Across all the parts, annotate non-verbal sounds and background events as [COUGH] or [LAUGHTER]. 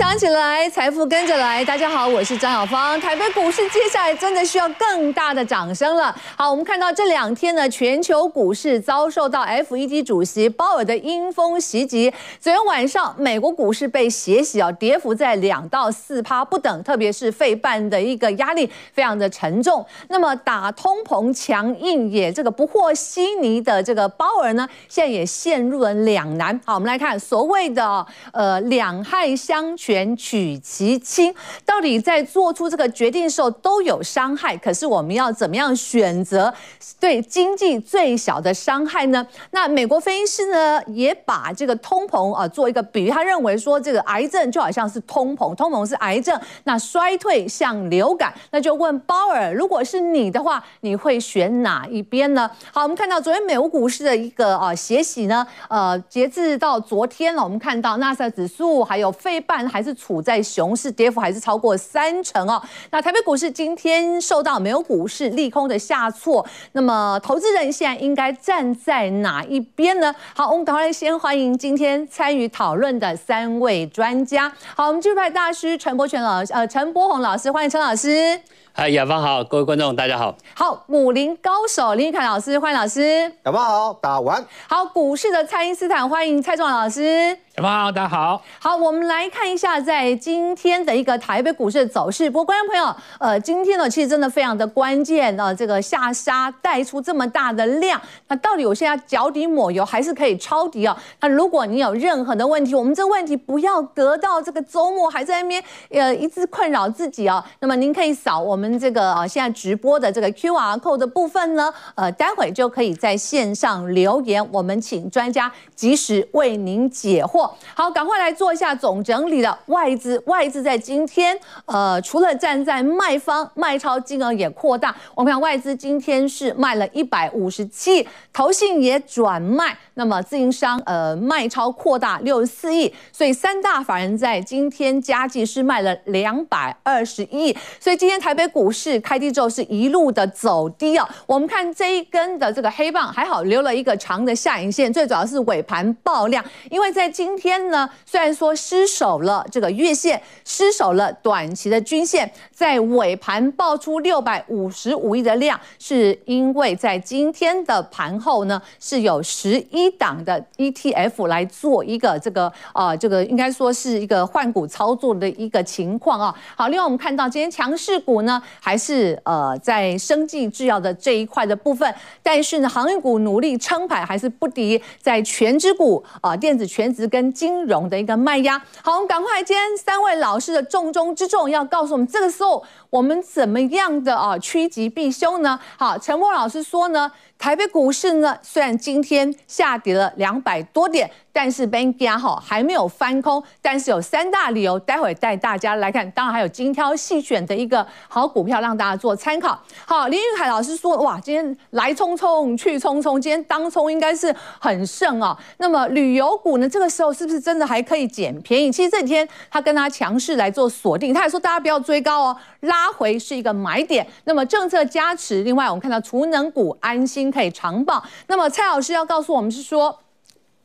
想起来，财富跟着来。大家好，我是张小芳。台北股市接下来真的需要更大的掌声了。好，我们看到这两天呢，全球股市遭受到 FED 主席鲍尔的阴风袭击。昨天晚上，美国股市被血洗啊，跌幅在两到四趴不等，特别是费半的一个压力非常的沉重。那么打通膨强硬也这个不和稀泥的这个鲍尔呢，现在也陷入了两难。好，我们来看所谓的呃两害相。权取其轻，到底在做出这个决定的时候都有伤害，可是我们要怎么样选择对经济最小的伤害呢？那美国分析师呢也把这个通膨啊做一个比喻，他认为说这个癌症就好像是通膨，通膨是癌症，那衰退像流感，那就问鲍尔，如果是你的话，你会选哪一边呢？好，我们看到昨天美国股市的一个啊血洗呢，呃，截至到昨天了，我们看到纳斯达克指数还有费半。还是是处在熊市，跌幅还是超过三成哦。那台北股市今天受到美国股市利空的下挫，那么投资人现在应该站在哪一边呢？好，我们赶快来先欢迎今天参与讨论的三位专家。好，我们技术派大师陈柏权老师，呃，陈柏宏老师，欢迎陈老师。嗨，雅芳好，各位观众大家好。好，武林高手林玉凯老师，欢迎老师。雅芳好，大家晚。好，股市的蔡英斯坦，欢迎蔡壮老师。雅芳好，大家好。好，我们来看一下在今天的一个台北股市的走势。不过，观众朋友，呃，今天呢，其实真的非常的关键啊，这个下杀带出这么大的量，那到底我现在脚底抹油还是可以抄底啊？那如果你有任何的问题，我们这个问题不要隔到这个周末还在那边呃一直困扰自己啊。那么您可以扫我们。我们这个啊，现在直播的这个 QR code 的部分呢，呃，待会就可以在线上留言，我们请专家及时为您解惑。好，赶快来做一下总整理了。外资，外资在今天，呃，除了站在卖方，卖超金额也扩大。我们看外资今天是卖了一百五十七，投信也转卖，那么自营商呃卖超扩大六十四亿，所以三大法人在今天加计是卖了两百二十亿，所以今天台北。股市开低之后是一路的走低啊，我们看这一根的这个黑棒还好留了一个长的下影线，最主要是尾盘爆量，因为在今天呢，虽然说失守了这个月线，失守了短期的均线，在尾盘爆出六百五十五亿的量，是因为在今天的盘后呢，是有十一一档的 ETF 来做一个这个啊，这个应该说是一个换股操作的一个情况啊。好，另外我们看到今天强势股呢。还是呃在生技制药的这一块的部分，但是呢，航运股努力撑牌，还是不敌在权值股啊、呃、电子权值跟金融的一个卖压。好，我们赶快，今天三位老师的重中之重要告诉我们，这个时候我们怎么样的啊趋吉避凶呢？好，陈柏老师说呢。台北股市呢，虽然今天下跌了两百多点，但是 Benja 哈还没有翻空，但是有三大理由，待会带大家来看。当然还有精挑细选的一个好股票，让大家做参考。好，林玉凯老师说，哇，今天来匆匆去匆匆，今天当冲应该是很盛啊。那么旅游股呢，这个时候是不是真的还可以捡便宜？其实这几天他跟他强势来做锁定，他还说大家不要追高哦，拉回是一个买点。那么政策加持，另外我们看到储能股安心。可以长抱。那么蔡老师要告诉我们是说，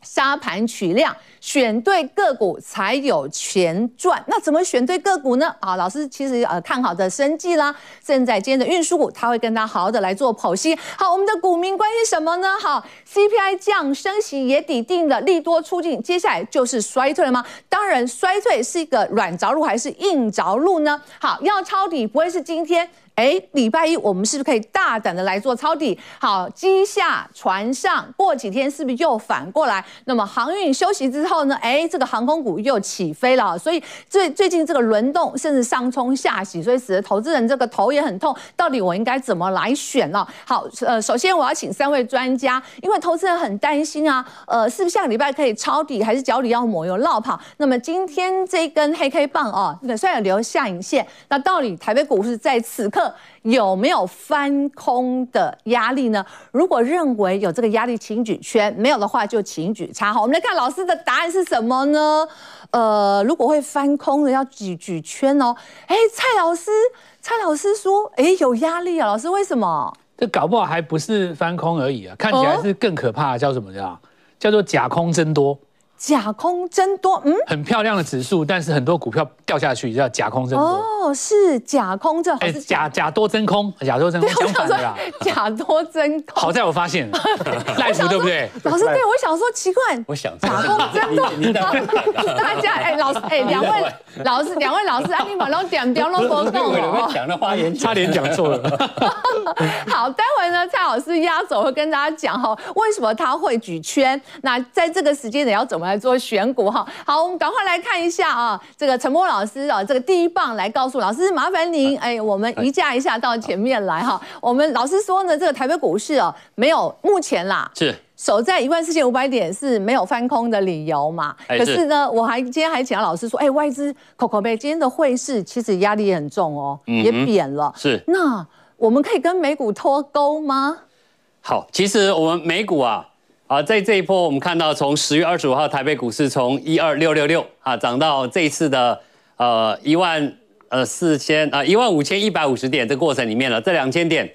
沙盘取量，选对个股才有钱赚。那怎么选对个股呢？啊，老师其实呃看好的生技啦，正在今天的运输股，他会跟他好好的来做剖析。好，我们的股民关心什么呢？好，CPI 降，升息也底定的利多出尽，接下来就是衰退了吗？当然，衰退是一个软着陆还是硬着陆呢？好，要抄底不会是今天。哎，礼拜一我们是不是可以大胆的来做抄底？好，机下船上，过几天是不是又反过来？那么航运休息之后呢？哎，这个航空股又起飞了。所以最最近这个轮动，甚至上冲下洗，所以使得投资人这个头也很痛。到底我应该怎么来选呢？好，呃，首先我要请三位专家，因为投资人很担心啊，呃，是不是下个礼拜可以抄底，还是脚底要抹油落跑？那么今天这一根黑 K 棒哦，那个虽然有留下影线，那到底台北股市在此刻？有没有翻空的压力呢？如果认为有这个压力，请举圈；没有的话，就请举叉。好，我们来看老师的答案是什么呢？呃，如果会翻空的，要举举圈哦。哎，蔡老师，蔡老师说，哎，有压力啊。老师为什么？这搞不好还不是翻空而已啊，看起来是更可怕，叫什么叫？叫做假空增多。假空真多，嗯，很漂亮的指数，但是很多股票掉下去叫假空真多。哦，是假空这，哎，假假多真空，假多真空相反的啦。假多真空。好在我发现赖福对不对？老师，对我想说奇怪，我想假空真多，大家哎，老师哎，两位老师，两位老师，安你把拢点掉拢多动哦。讲的发言差点讲错了。好，待会呢，蔡老师压轴会跟大家讲哈，为什么他会举圈？那在这个时间点要怎么？来做选股哈，好，我们赶快来看一下啊，这个陈波老师啊，这个第一棒来告诉老师，麻烦您哎，我们移驾一下到前面来哈。我们老师说呢，这个台北股市哦，没有目前啦是守在一万四千五百点是没有翻空的理由嘛？可是呢，我还今天还请到老师说，哎，外资口口杯今天的汇市其实压力也很重哦，也贬了。是那我们可以跟美股脱钩吗？好，其实我们美股啊。啊，在这一波，我们看到从十月二十五号台北股市从一二六六六啊涨到这一次的呃一万呃四千啊一万五千一百五十点，这过程里面了，这两千点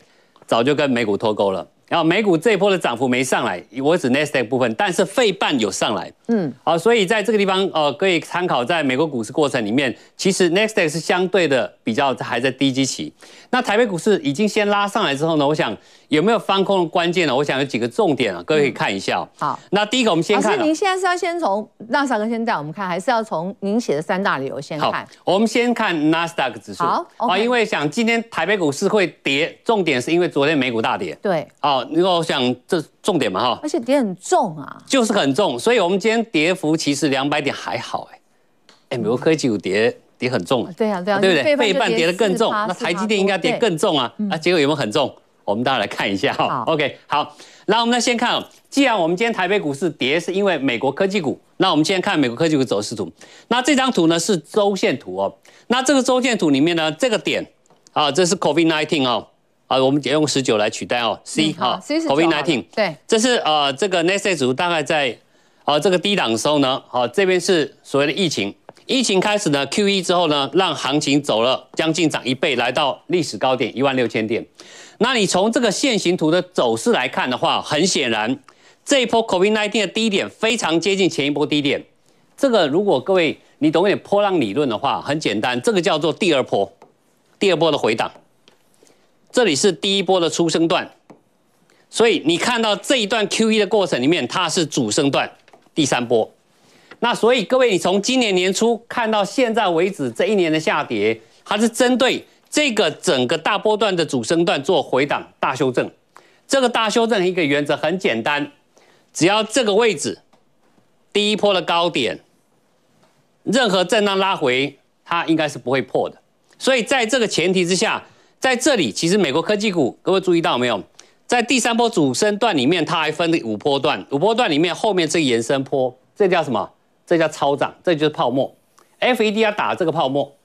早就跟美股脱钩了。然后美股这一波的涨幅没上来，我指 Nasdaq 部分，但是费半有上来。嗯，好，所以在这个地方呃可以参考，在美国股市过程里面，其实 Nasdaq 是相对的比较还在低基期。那台北股市已经先拉上来之后呢，我想。有没有翻空的关键呢？我想有几个重点啊，各位可以看一下。好，那第一个我们先看。老师，您现在是要先从纳斯达克先带我们看，还是要从您写的三大理由先看？好，我们先看纳斯达克指数。好，啊，因为想今天台北股市会跌，重点是因为昨天美股大跌。对。哦，因为我想这重点嘛哈。而且跌很重啊。就是很重，所以我们今天跌幅其实两百点还好哎。哎，美国科技股跌跌很重。对啊，对啊，对不对？费半跌得更重，那台积电应该跌更重啊。啊，结果有没有很重？我们大家来看一下哈，OK，好，那我们来先看，既然我们今天台北股市跌是因为美国科技股，那我们先看美国科技股走势图。那这张图呢是周线图哦，那这个周线图里面呢，这个点啊，这是 COVID-19 哦，啊，我们也用十九来取代哦，C 哈，COVID-19，对，这是呃这个指数大概在啊这个低档的时候呢，好，这边是所谓的疫情，疫情开始呢，QE 之后呢，让行情走了将近涨一倍，来到历史高点一万六千点。那你从这个线形图的走势来看的话，很显然，这一波 COVID-19 的低点非常接近前一波低点。这个如果各位你懂一点波浪理论的话，很简单，这个叫做第二波，第二波的回档。这里是第一波的初升段，所以你看到这一段 QE 的过程里面，它是主升段，第三波。那所以各位，你从今年年初看到现在为止这一年的下跌，它是针对。这个整个大波段的主升段做回档大修正，这个大修正一个原则很简单，只要这个位置第一波的高点，任何震荡拉回，它应该是不会破的。所以在这个前提之下，在这里其实美国科技股，各位注意到没有？在第三波主升段里面，它还分了五波段，五波段里面后面这个延伸波，这叫什么？这叫超涨，这就是泡沫。FED 要打这个泡沫。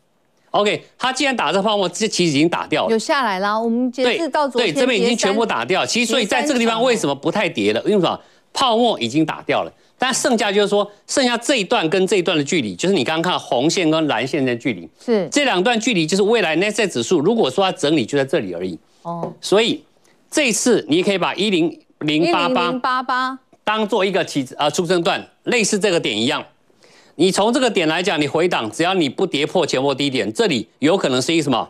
OK，它既然打这个泡沫，这其实已经打掉了，有下来了。我们截至到昨天，对，这边已经全部打掉。其实，所以在这个地方为什么不太跌了？因为什么？泡沫已经打掉了，但剩下就是说，剩下这一段跟这一段的距离，就是你刚刚看红线跟蓝线的距离，是这两段距离，就是未来 Nasdaq 指数如果说它整理就在这里而已。哦，所以这一次你可以把一零零八八当做一个起呃出生段，类似这个点一样。你从这个点来讲，你回档，只要你不跌破前波低点，这里有可能是一个什么？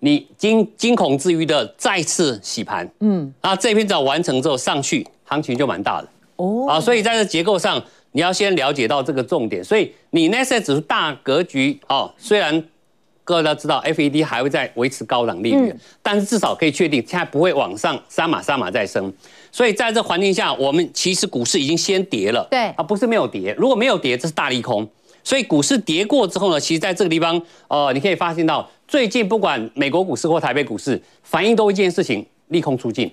你惊惊恐之余的再次洗盘，嗯，啊，这篇早完成之后上去，行情就蛮大的哦。啊，所以在这结构上，你要先了解到这个重点。所以你那些指数大格局哦，虽然各位都知道 FED 还会在维持高档利率，嗯、但是至少可以确定现在不会往上三码三码再升。所以在这环境下，我们其实股市已经先跌了，对啊，不是没有跌。如果没有跌，这是大利空。所以股市跌过之后呢，其实在这个地方，呃，你可以发现到，最近不管美国股市或台北股市，反映都一件事情：利空出尽，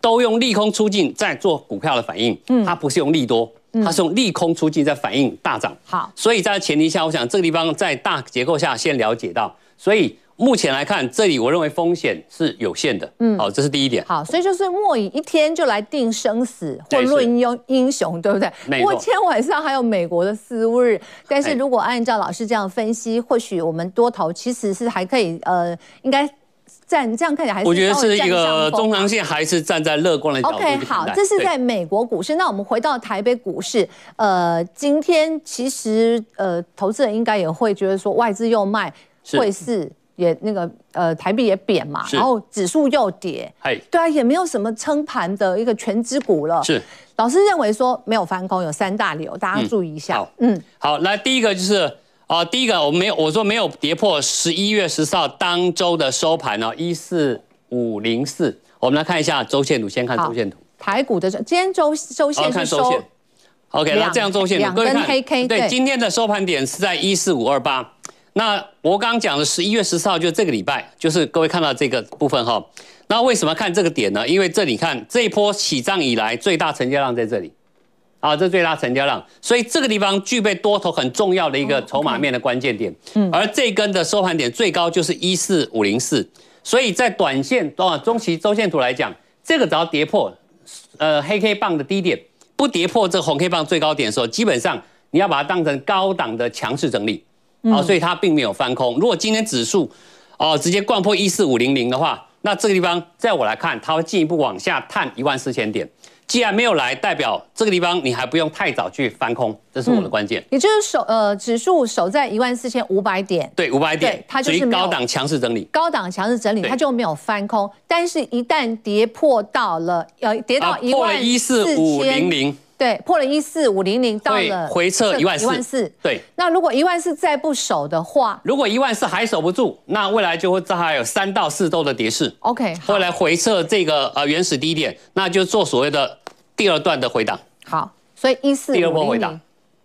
都用利空出尽在做股票的反应。嗯，它不是用利多，它是用利空出尽在反应大涨。好，所以在前提下，我想这个地方在大结构下先了解到，所以。目前来看，这里我认为风险是有限的。嗯，好，这是第一点。好，所以就是莫以一天就来定生死或论英英雄，对不对？不过今天晚上还有美国的四日，但是如果按照老师这样分析，或许我们多头其实是还可以，呃，应该站这样看起来还是我觉得是一个中长线，还是站在乐观的角度 OK，好，这是在美国股市。那我们回到台北股市，呃，今天其实呃，投资人应该也会觉得说，外资又卖，汇市也那个呃，台币也贬嘛，然后指数又跌，对啊，也没有什么撑盘的一个权值股了。是，老师认为说没有翻空，有三大理由，大家注意一下。嗯，嗯好，来第一个就是。啊，第一个我没有，我说没有跌破十一月十四号当周的收盘哦，一四五零四。我们来看一下周线图，先看周线图。台股的今天周周线是收。OK，那这样周线图，各位看，黑 K，对，今天的收盘点是在一四五二八。那我刚刚讲的十一月十四号就是这个礼拜，就是各位看到这个部分哈。那为什么看这个点呢？因为这里看这一波起涨以来最大成交量在这里。啊，这最大成交量，所以这个地方具备多头很重要的一个筹码面的关键点。嗯，而这根的收盘点最高就是一四五零四，所以在短线啊中期周线图来讲，这个只要跌破呃黑 K 棒的低点，不跌破这红 K 棒最高点的时候，基本上你要把它当成高档的强势整理啊，所以它并没有翻空。如果今天指数哦直接掼破一四五零零的话，那这个地方在我来看，它会进一步往下探一万四千点。既然没有来，代表这个地方你还不用太早去翻空，这是我的关键。也就是守呃指数守在一万四千五百点，对五百点，它就是高档强势整理，高档强势整理，它就没有翻空。但是，一旦跌破到了呃跌到一万四千零。对，破了一四五零零，到了回撤一万四，一万四。对，那如果一万四再不守的话，如果一万四还守不住，那未来就会还有三到四周的跌势。OK，未来回撤这个呃原始低点，那就做所谓的第二段的回档。好，所以一四第二波回档。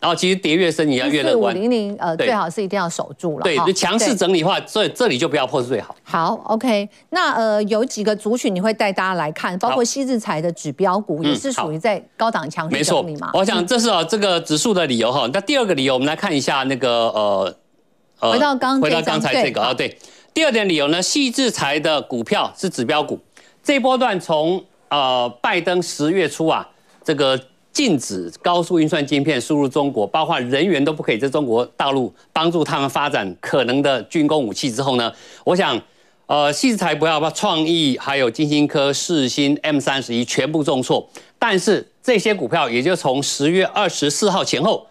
然后其实跌越深，你要越乐观。五零零，呃，最好是一定要守住了。对，就强势整理的话，所以这里就不要破是最好。好，OK。那呃，有几个族群你会带大家来看，包括矽智财的指标股也是属于在高档强势整理嘛？我想这是啊这个指数的理由哈。那第二个理由，我们来看一下那个呃呃，回到刚回到刚才这个啊，对。第二点理由呢，矽智财的股票是指标股，这波段从呃拜登十月初啊这个。禁止高速运算晶片输入中国，包括人员都不可以在中国大陆帮助他们发展可能的军工武器之后呢，我想，呃，矽智财不要把创意还有金星科、世新 M 三十一全部重挫，但是这些股票也就从十月二十四号前后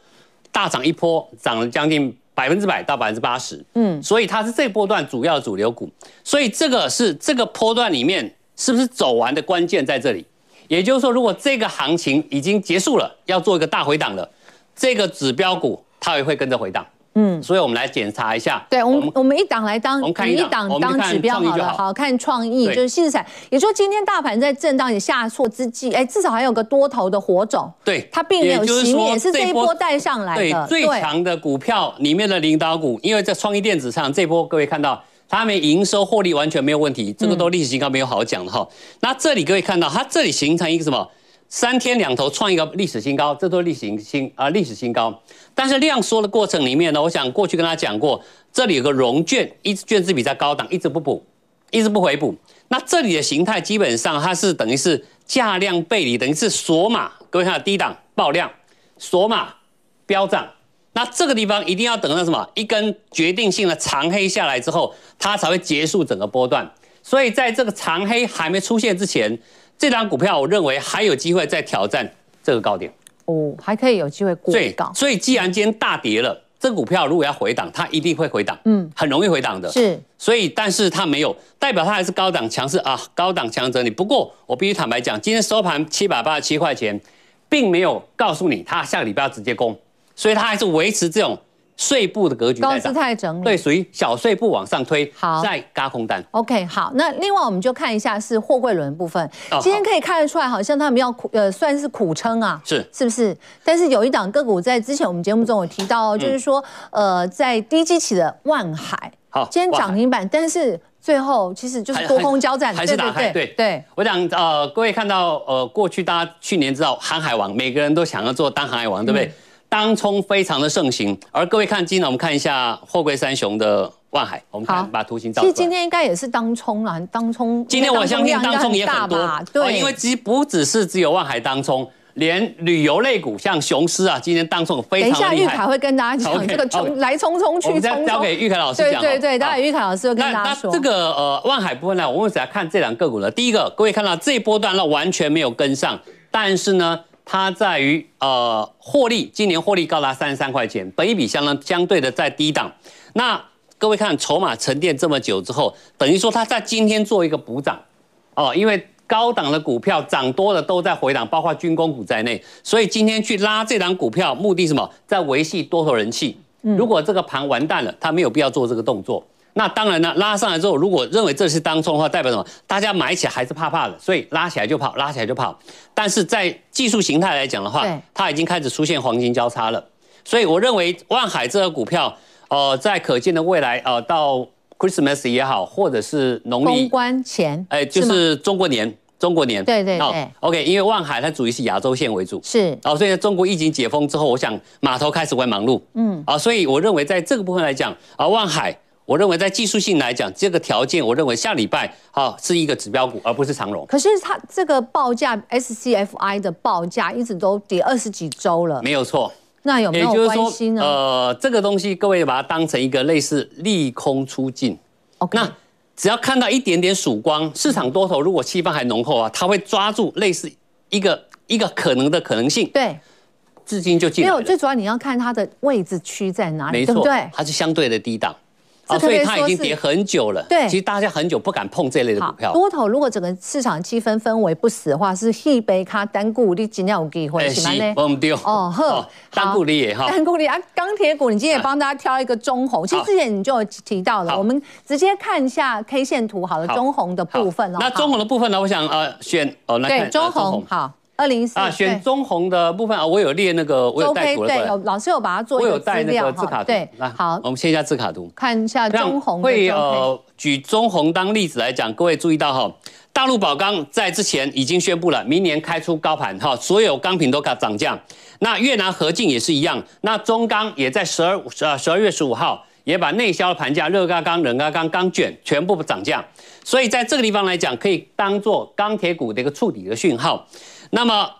大涨一波，涨了将近百分之百到百分之八十，嗯，所以它是这波段主要的主流股，所以这个是这个波段里面是不是走完的关键在这里。也就是说，如果这个行情已经结束了，要做一个大回档了，这个指标股它也会跟着回档。嗯，所以我们来检查一下。对，我们我们一档来当，我们看一档当指标好了。好，看创意就是矽智财。也就是说，今天大盘在震荡也下挫之际，哎，至少还有个多头的火种。对，它并没有熄灭，是这一波带上来的。对，最强的股票里面的领导股，因为在创意电子上，这波各位看到。他们营收获利完全没有问题，这个都历史新高，没有好讲的哈。那这里各位看到，它这里形成一个什么？三天两头创一个历史新高，这都是历史新啊历史新高。但是量缩的过程里面呢，我想过去跟大家讲过，这里有个融券，一直券资比在高档，一直不补，一直不回补。那这里的形态基本上它是等于是价量背离，等于是锁码。各位看到低档爆量，锁码飙涨。那这个地方一定要等到什么？一根决定性的长黑下来之后，它才会结束整个波段。所以在这个长黑还没出现之前，这张股票我认为还有机会再挑战这个高点。哦，还可以有机会过高。所以既然今天大跌了，这个股票如果要回档，它一定会回档。嗯，很容易回档的。是。所以，但是它没有代表它还是高档强势啊，高档强整理。不过我必须坦白讲，今天收盘七百八十七块钱，并没有告诉你它下个礼拜要直接攻。所以它还是维持这种碎步的格局，高姿态整理，对，属于小碎步往上推，好，再加空单。OK，好，那另外我们就看一下是货柜轮的部分。今天可以看得出来，好像他们要苦，呃，算是苦撑啊，是，是不是？但是有一档个股在之前我们节目中有提到哦，就是说，呃，在低基期的万海，好，今天涨停板，但是最后其实就是多空交战，还是打开，对对。我想，呃，各位看到，呃，过去大家去年知道航海王，每个人都想要做当航海王，对不对？当冲非常的盛行，而各位看，今天我们看一下货柜三雄的万海，我们看把图形照。其实今天应该也是当冲啊，当冲。今天我相信当冲也很多，对，因为其实不只是只有万海当冲，连旅游类股像雄狮啊，今天当冲非常厉害。等一下，玉凯会跟大家讲这个冲来冲冲去冲冲。交给玉凯老师讲。对对对，待会玉凯老师会跟大家说。那这个呃万海部分呢，我们只来看这两个股了。第一个，各位看到这一波段呢完全没有跟上，但是呢，它在于呃获利，今年获利高达三十三块钱，本一比相当相对的在低档。那各位看筹码沉淀这么久之后，等于说它在今天做一个补涨哦，因为。高档的股票涨多了都在回档，包括军工股在内，所以今天去拉这档股票，目的什么？在维系多头人气。如果这个盘完蛋了，他没有必要做这个动作。那当然呢，拉上来之后，如果认为这是当冲的话，代表什么？大家买起来还是怕怕的，所以拉起来就跑，拉起来就跑。但是在技术形态来讲的话，它已经开始出现黄金交叉了。所以我认为万海这个股票，呃，在可见的未来，呃，到 Christmas 也好，或者是农历封关前，哎，就是中国年。中国年对对对，OK，因为万海它主要是亚洲线为主，是哦，所以中国疫情解封之后，我想码头开始会忙碌，嗯，啊，所以我认为在这个部分来讲，啊，万海，我认为在技术性来讲，这个条件，我认为下礼拜好是一个指标股，而不是长荣。可是它这个报价 SCFI 的报价一直都跌二十几周了，没有错。那有没有关系呢？呃，这个东西各位把它当成一个类似利空出尽，OK。那只要看到一点点曙光，市场多头如果气氛还浓厚啊，他会抓住类似一个一个可能的可能性，对，至今就进。没有，最主要你要看它的位置区在哪里，没错，对不对？它是相对的低档。哦、所以它已经跌很久了。对，其实大家很久不敢碰这类的股票。多头如果整个市场气氛氛围不死的话，是一杯咖单股你今天有机会，是吗？呢？我们丢哦呵，单股你也哈，单股你啊，钢铁股你今天也帮大家挑一个中红。其实之前你就有提到了，我们直接看一下 K 线图，好了，中红的部分哦。那中红的部分呢？我想呃选哦，来看中红好。二零四啊，选中红的部分啊，我有列那个，我有带图了。对，有老师有把它做我有带那个字卡图。对，好，我们切一下字卡图，看一下中红。会呃，举中红当例子来讲，各位注意到哈，大陆宝钢在之前已经宣布了，明年开出高盘哈，所有钢品都涨涨价。那越南合进也是一样，那中钢也在十二呃十二月十五号也把内销的盘价，热轧钢、冷轧钢、钢卷全部涨价。所以在这个地方来讲，可以当做钢铁股的一个触底的讯号。那么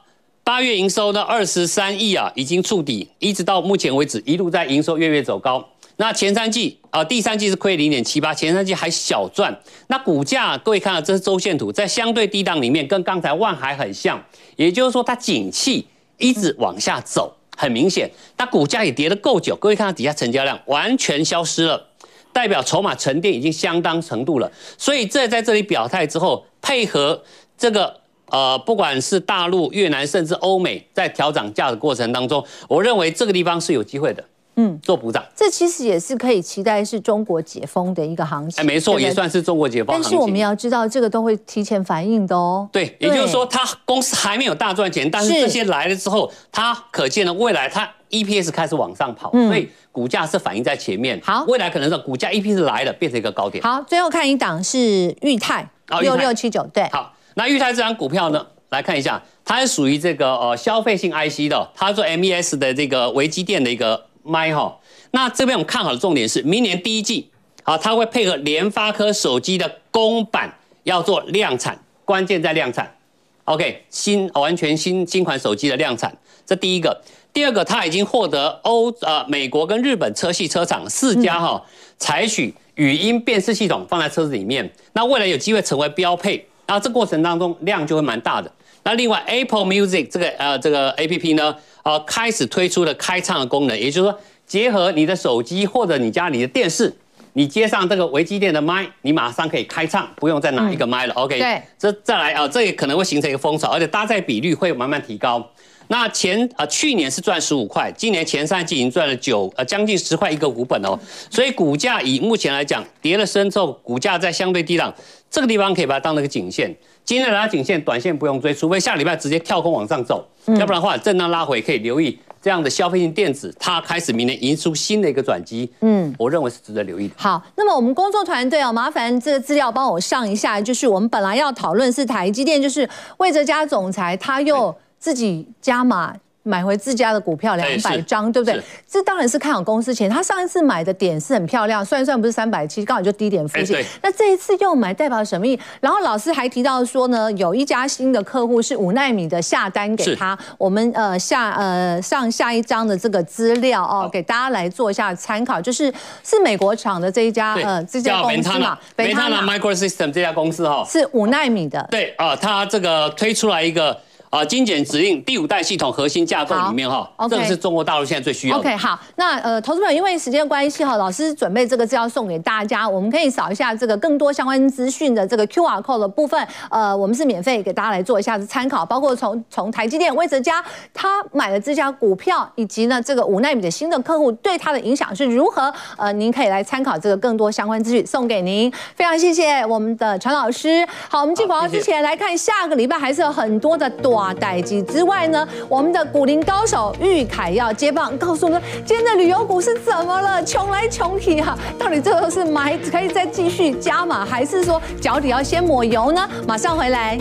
八月营收呢，二十三亿啊，已经触底，一直到目前为止一路在营收月月走高。那前三季啊，第三季是亏零点七八，前三季还小赚。那股价各位看到这是周线图，在相对低档里面，跟刚才万海很像，也就是说它景气一直往下走，很明显。那股价也跌得够久，各位看到底下成交量完全消失了，代表筹码沉淀已经相当程度了。所以这在这里表态之后，配合这个。呃，不管是大陆、越南，甚至欧美，在调涨价的过程当中，我认为这个地方是有机会的。嗯，做补涨，这其实也是可以期待是中国解封的一个行情。哎，没错，也算是中国解封。但是我们要知道，这个都会提前反应的哦。对，也就是说，它公司还没有大赚钱，但是这些来了之后，它可见的未来它 EPS 开始往上跑，所以股价是反映在前面。好，未来可能是股价 EPS 来了，变成一个高点。好，最后看一档是裕泰六六七九，对，好。那裕泰这张股票呢，来看一下，它是属于这个呃消费性 IC 的，它做 MES 的这个微机电的一个麦哈。那这边我们看好的重点是，明年第一季，好，它会配合联发科手机的公版要做量产，关键在量产。OK，新完全新新款手机的量产，这第一个。第二个，它已经获得欧呃美国跟日本车系车厂四家哈，采取语音辨识系统放在车子里面，那未来有机会成为标配。那这过程当中量就会蛮大的。那另外 Apple Music 这个呃这个 APP 呢，呃开始推出了开唱的功能，也就是说结合你的手机或者你家里的电视，你接上这个微机电的麦，你马上可以开唱，不用再拿一个麦了。OK，对，这再来啊，这也可能会形成一个风潮，而且搭载比率会慢慢提高。那前啊去年是赚十五块，今年前三季已经赚了九呃将近十块一个股本哦，所以股价以目前来讲跌了深之后，股价在相对低档。这个地方可以把它当成一个颈线，今天拉颈线，短线不用追，除非下礼拜直接跳空往上走，嗯、要不然的话，震荡拉回可以留意这样的消费性电子，它开始明年迎出新的一个转机，嗯，我认为是值得留意的。好，那么我们工作团队哦，麻烦这个资料帮我上一下，就是我们本来要讨论是台积电，就是魏哲家总裁他又自己加码买回自家的股票两百张，对不对？这当然是看好公司钱。他上一次买的点是很漂亮，算一算不是三百七，刚好就低点附近。那这一次又买，代表什么意义？然后老师还提到说呢，有一家新的客户是五奈米的下单给他。我们呃下呃上下一张的这个资料哦，给大家来做一下参考，就是是美国厂的这一家呃这家公司嘛，维他纳 Microsystem 这家公司哈，是五奈米的。对啊，他这个推出来一个。啊，精简指令第五代系统核心架构里面哈这个是中国大陆现在最需要的。OK，好，那呃，投资朋友，因为时间关系哈，老师准备这个资料送给大家，我们可以扫一下这个更多相关资讯的这个 QR code 的部分，呃，我们是免费给大家来做一下子参考，包括从从台积电、魏哲家他买了这家股票，以及呢这个五纳米的新的客户对他的影响是如何，呃，您可以来参考这个更多相关资讯送给您。非常谢谢我们的陈老师。好，我们进广告之前来看下个礼拜还是有很多的短。代机之外呢，我们的股林高手玉凯要接棒，告诉我们今天的旅游股是怎么了？穷来穷去哈，到底最后是买可以再继续加码，还是说脚底要先抹油呢？马上回来。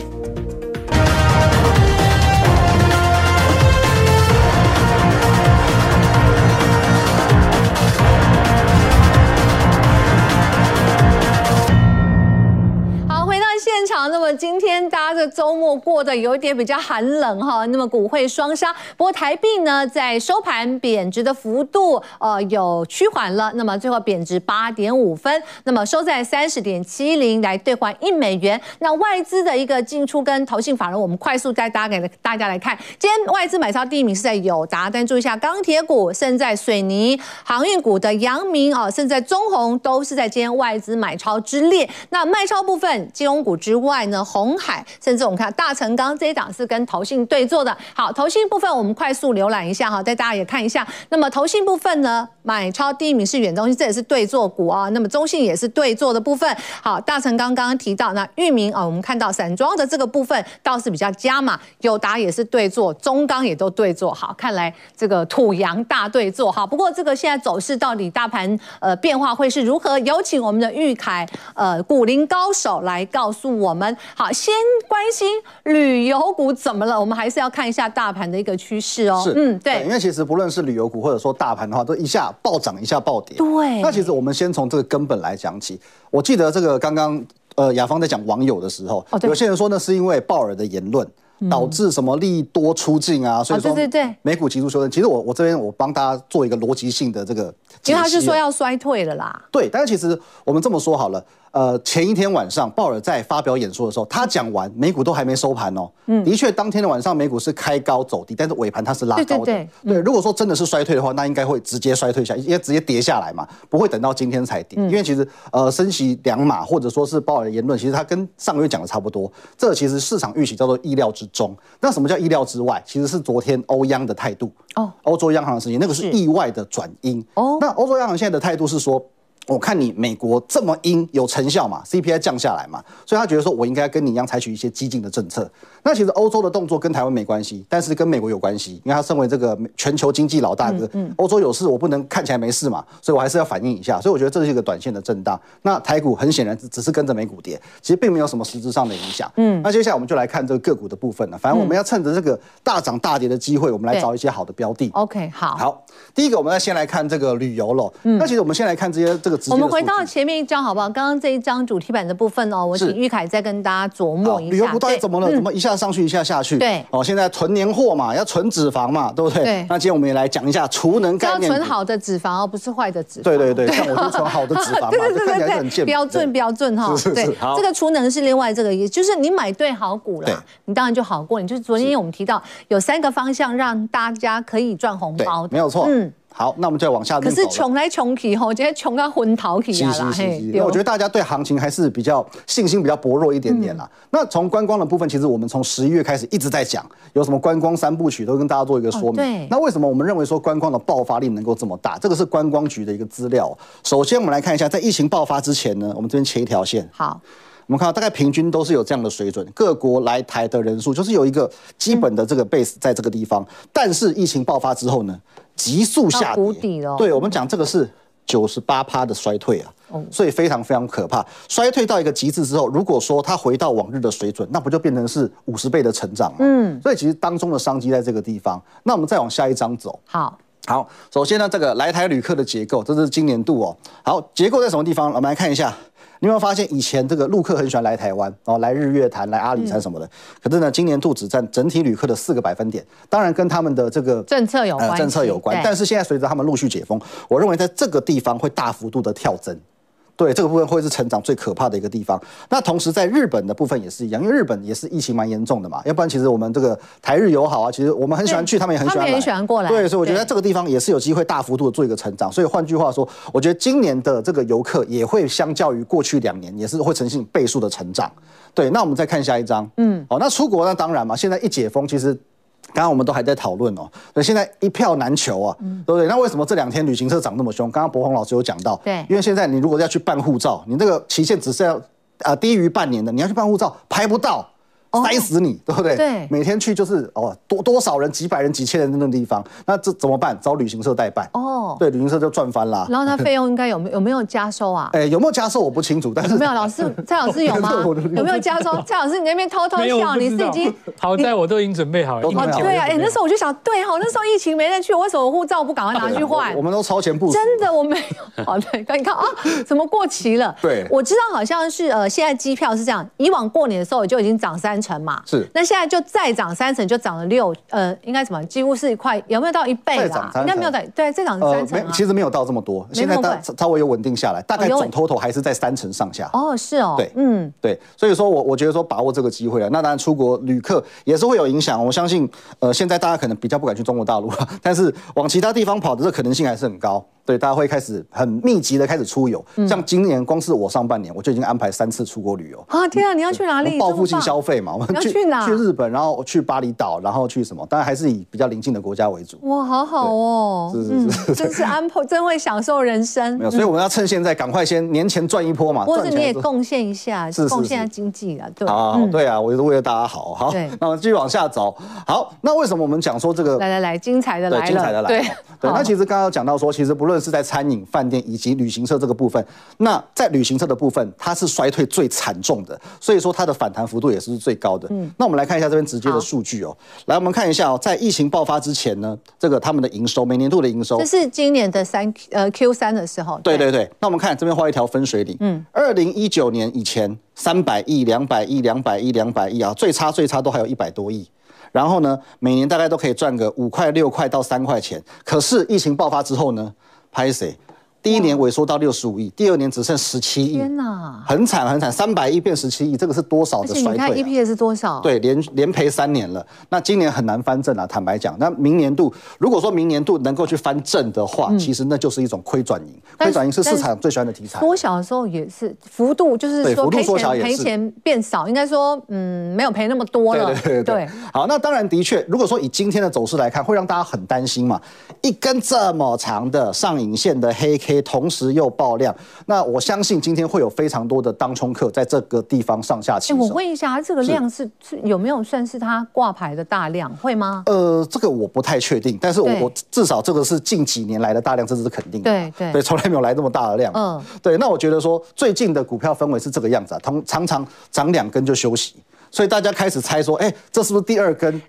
现场，那么今天大家的周末过得有一点比较寒冷哈，那么股汇双杀，不过台币呢在收盘贬值的幅度呃有趋缓了，那么最后贬值八点五分，那么收在三十点七零来兑换一美元。那外资的一个进出跟投信法人，我们快速带大家给大家来看，今天外资买超第一名是在友达，但注意一下钢铁股，甚至在水泥、航运股的阳明啊，甚至在中鸿都是在今天外资买超之列。那卖超部分，金融股之外呢，红海甚至我们看大成钢这一档是跟投信对做的。好，投信部分我们快速浏览一下哈，带大家也看一下。那么投信部分呢，买超第一名是远东，这也是对做股啊。那么中信也是对做的部分。好，大成刚刚提到，那裕民啊，我们看到散装的这个部分倒是比较加码，友达也是对做，中钢也都对做。好，看来这个土洋大对做。好，不过这个现在走势到底大盘呃变化会是如何？有请我们的玉凯呃股林高手来告诉我。我们好，先关心旅游股怎么了？我们还是要看一下大盘的一个趋势哦。是，嗯，对，因为其实不论是旅游股或者说大盘的话，都一下暴涨，一下暴跌。对。那其实我们先从这个根本来讲起。我记得这个刚刚呃雅芳在讲网友的时候，哦、有些人说呢是因为鲍尔的言论导致什么利多出尽啊，所以说对对对，美股急速修正。其实我我这边我帮大家做一个逻辑性的这个，其实他是说要衰退了啦。对，但是其实我们这么说好了。呃，前一天晚上，鲍尔在发表演说的时候，他讲完，美股都还没收盘哦。嗯，的确，当天的晚上美股是开高走低，但是尾盘它是拉高的。对，对，对，对，如果说真的是衰退的话，那应该会直接衰退下，应该直接跌下来嘛，不会等到今天才跌。因为其实呃，升息两码或者说是鲍尔的言论，其实他跟上个月讲的差不多。这其实市场预期叫做意料之中。那什么叫意料之外？其实是昨天欧央的态度哦，欧洲央行的事情，那个是意外的转阴哦。那欧洲央行现在的态度是说。我看你美国这么鹰有成效嘛，CPI 降下来嘛，所以他觉得说我应该跟你一样采取一些激进的政策。那其实欧洲的动作跟台湾没关系，但是跟美国有关系，因为他身为这个全球经济老大哥，欧洲有事我不能看起来没事嘛，所以我还是要反映一下。所以我觉得这是一个短线的震荡。那台股很显然只是跟着美股跌，其实并没有什么实质上的影响。嗯，那接下来我们就来看这个个股的部分了。反正我们要趁着这个大涨大跌的机会，我们来找一些好的标的。OK，好。好，第一个我们要先来看这个旅游了。嗯，那其实我们先来看这些这个。我们回到前面一张好不好？刚刚这一张主题版的部分哦，我请玉凯再跟大家琢磨一下。旅游股到底怎么了？怎么一下上去，一下下去？对，哦，现在囤年货嘛，要存脂肪嘛，对不对？对。那今天我们也来讲一下储能概念。要存好的脂肪，而不是坏的脂肪。对对对，像我就存好的脂肪嘛，[LAUGHS] 对对对对对，标准标准哈。是是是。好，这个储能是另外这个意思，就是你买对好股了，你当然就好过。你就是昨天我们提到有三个方向让大家可以赚红包的，没有错。嗯。好，那我们再往下。可是穷来穷去吼，今天穷到昏头去啊啦！因为我觉得大家对行情还是比较信心比较薄弱一点点啦。嗯、那从观光的部分，其实我们从十一月开始一直在讲，有什么观光三部曲，都跟大家做一个说明。哦、对。那为什么我们认为说观光的爆发力能够这么大？这个是观光局的一个资料。首先，我们来看一下，在疫情爆发之前呢，我们这边切一条线。好。我们看到大概平均都是有这样的水准，各国来台的人数就是有一个基本的这个 base 在这个地方，但是疫情爆发之后呢，急速下跌，谷底了。对，我们讲这个是九十八趴的衰退啊。所以非常非常可怕。衰退到一个极致之后，如果说它回到往日的水准，那不就变成是五十倍的成长吗？嗯，所以其实当中的商机在这个地方。那我们再往下一张走。好，好，首先呢，这个来台旅客的结构，这是今年度哦。好，结构在什么地方？我们来看一下。你有没有发现以前这个陆客很喜欢来台湾，然后来日月潭、来阿里山什么的？嗯、可是呢，今年度只占整体旅客的四个百分点。当然跟他们的这个政策有关、呃，政策有关。但是现在随着他们陆续解封，我认为在这个地方会大幅度的跳增。对，这个部分会是成长最可怕的一个地方。那同时在日本的部分也是一样，因为日本也是疫情蛮严重的嘛。要不然其实我们这个台日友好啊，其实我们很喜欢去，他们也很喜欢来，他们也喜欢过来。对，所以我觉得在这个地方也是有机会大幅度的做一个成长。所以换句话说，我觉得今年的这个游客也会相较于过去两年也是会呈现倍数的成长。对，那我们再看下一张。嗯，好，那出国那当然嘛，现在一解封，其实。刚刚我们都还在讨论哦，那，现在一票难求啊，嗯、对不对？那为什么这两天旅行社涨那么凶？刚刚博宏老师有讲到，对，因为现在你如果要去办护照，你这个期限只是要呃低于半年的，你要去办护照排不到。塞死你，对不对？对，每天去就是哦，多多少人，几百人、几千人的那个地方，那这怎么办？找旅行社代办。哦，对，旅行社就赚翻啦。然后他费用应该有没有没有加收啊？[LAUGHS] 哎，有没有加收我不清楚，但是没有。老师蔡老师有吗？[LAUGHS] 有没有加收？[LAUGHS] 蔡老师，你那边偷偷笑，你是已经好在我都已经准备好了。对啊，哎，那时候我就想，对哈，那时候疫情没人去，为什么护照不赶快拿去换？我们都超前部署。真的，我没有。好，对，你看啊，怎么过期了？对，我知道好像是呃，现在机票是这样，以往过年的时候就已经涨三成嘛。是。那现在就再涨三成，就涨了六，呃，应该什么？几乎是一块，有没有到一倍啦？应该没有在，对，再涨三成。没，其实没有到这么多，现在大稍微有稳定下来，大概总 total 还是在三成上下。哦，是哦，对，嗯，对，所以说我我觉得说把握这个机会啊，那当然出国旅客也是会有影响。我相信，呃，现在大家可能比较不敢去中国大陆了，但是往其他地方跑的这可能性还是很高。对，大家会开始很密集的开始出游，像今年光是我上半年，我就已经安排三次出国旅游。啊，天啊，你要去哪里？报复性消费嘛，我们去哪？去日本，然后去巴厘岛，然后去什么？当然还是以比较邻近的国家为主。哇，好好哦，是是是，真是安排，真会享受人生。没有，所以我们要趁现在赶快先年前赚一波嘛，或者你也贡献一下，贡献经济啊，对。啊，对啊，我是为了大家好，好。那我们继续往下走。好，那为什么我们讲说这个？来来来，精彩的来了，精彩的来了。对，那其实刚刚讲到说，其实不论是在餐饮、饭店以及旅行社这个部分，那在旅行社的部分，它是衰退最惨重的，所以说它的反弹幅度也是最高的。嗯，那我们来看一下这边直接的数据哦。来，我们看一下哦，在疫情爆发之前呢，这个他们的营收，每年度的营收，这是今年的三呃 Q 三的时候。对对对，那我们看这边画一条分水岭。嗯，二零一九年以前三百亿、两百亿、两百亿、两百亿啊，最差最差都还有一百多亿。然后呢，每年大概都可以赚个五块、六块到三块钱。可是疫情爆发之后呢，拍摄？第一年萎缩到六十五亿，第二年只剩十七亿，天哪，很惨很惨，三百亿变十七亿，这个是多少的衰退？你看 EPS 是多少？对，连连赔三年了。那今年很难翻正啊，坦白讲。那明年度，如果说明年度能够去翻正的话，其实那就是一种亏转盈。亏转盈是市场最喜欢的题材。缩小的时候也是幅度，就是说赔钱赔钱变少，应该说嗯没有赔那么多了。对对对。好，那当然的确，如果说以今天的走势来看，会让大家很担心嘛。一根这么长的上影线的黑 K。同时又爆量，那我相信今天会有非常多的当冲客在这个地方上下起手。我问一下，这个量是是有没有算是它挂牌的大量？会吗？呃，这个我不太确定，但是我我至少这个是近几年来的大量，这是肯定的。对对对，从来没有来这么大的量。嗯，对。那我觉得说最近的股票氛围是这个样子啊，通常常涨两根就休息，所以大家开始猜说，哎，这是不是第二根？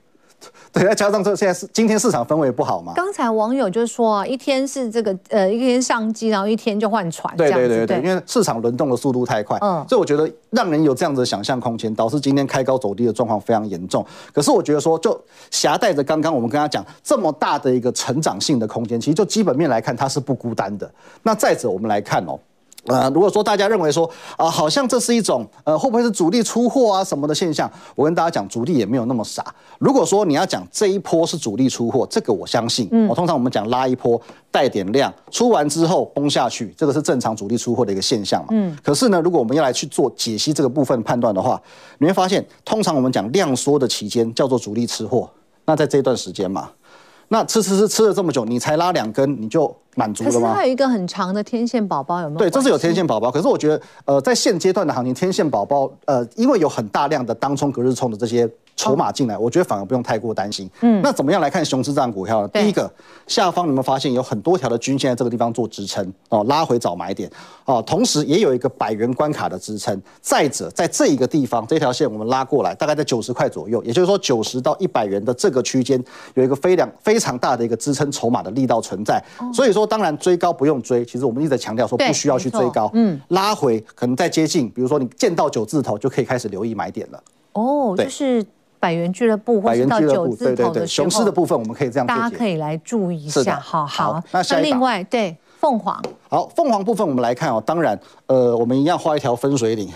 [LAUGHS] 对，再加上这现在是今天市场氛围不好嘛？刚才网友就说啊，一天是这个呃，一天上机，然后一天就换船。对对对对，因为市场轮动的速度太快，嗯，所以我觉得让人有这样子的想象空间，导致今天开高走低的状况非常严重。可是我觉得说，就夹带着刚刚我们跟他讲这么大的一个成长性的空间，其实就基本面来看，它是不孤单的。那再者，我们来看哦。呃，如果说大家认为说啊、呃，好像这是一种呃，会不会是主力出货啊什么的现象？我跟大家讲，主力也没有那么傻。如果说你要讲这一波是主力出货，这个我相信。嗯，我通常我们讲拉一波带点量，出完之后崩下去，这个是正常主力出货的一个现象嘛。嗯。可是呢，如果我们要来去做解析这个部分判断的话，你会发现，通常我们讲量缩的期间叫做主力吃货。那在这段时间嘛，那吃吃吃吃了这么久，你才拉两根，你就。满足了吗？可是它有一个很长的天线宝宝，有没有？对，这是有天线宝宝。可是我觉得，呃，在现阶段的行情，天线宝宝，呃，因为有很大量的当冲、隔日冲的这些。筹码进来，我觉得反而不用太过担心。嗯，那怎么样来看雄狮这档股票呢？第一个，下方你们发现有很多条的均线在这个地方做支撑哦，拉回找买点哦，同时也有一个百元关卡的支撑。再者，在这一个地方，这条线我们拉过来，大概在九十块左右，也就是说九十到一百元的这个区间有一个非常非常大的一个支撑筹码的力道存在。所以说，当然追高不用追，其实我们一直在强调说不需要去追高。嗯，拉回可能再接近，比如说你见到九字头就可以开始留意买点了。哦，就是。百元俱乐部或者到九字头的雄狮的部分，我们可以这样，大家可以来注意一下。好好，那另外对凤凰，好，凤凰部分我们来看哦。当然，呃，我们一样画一条分水岭，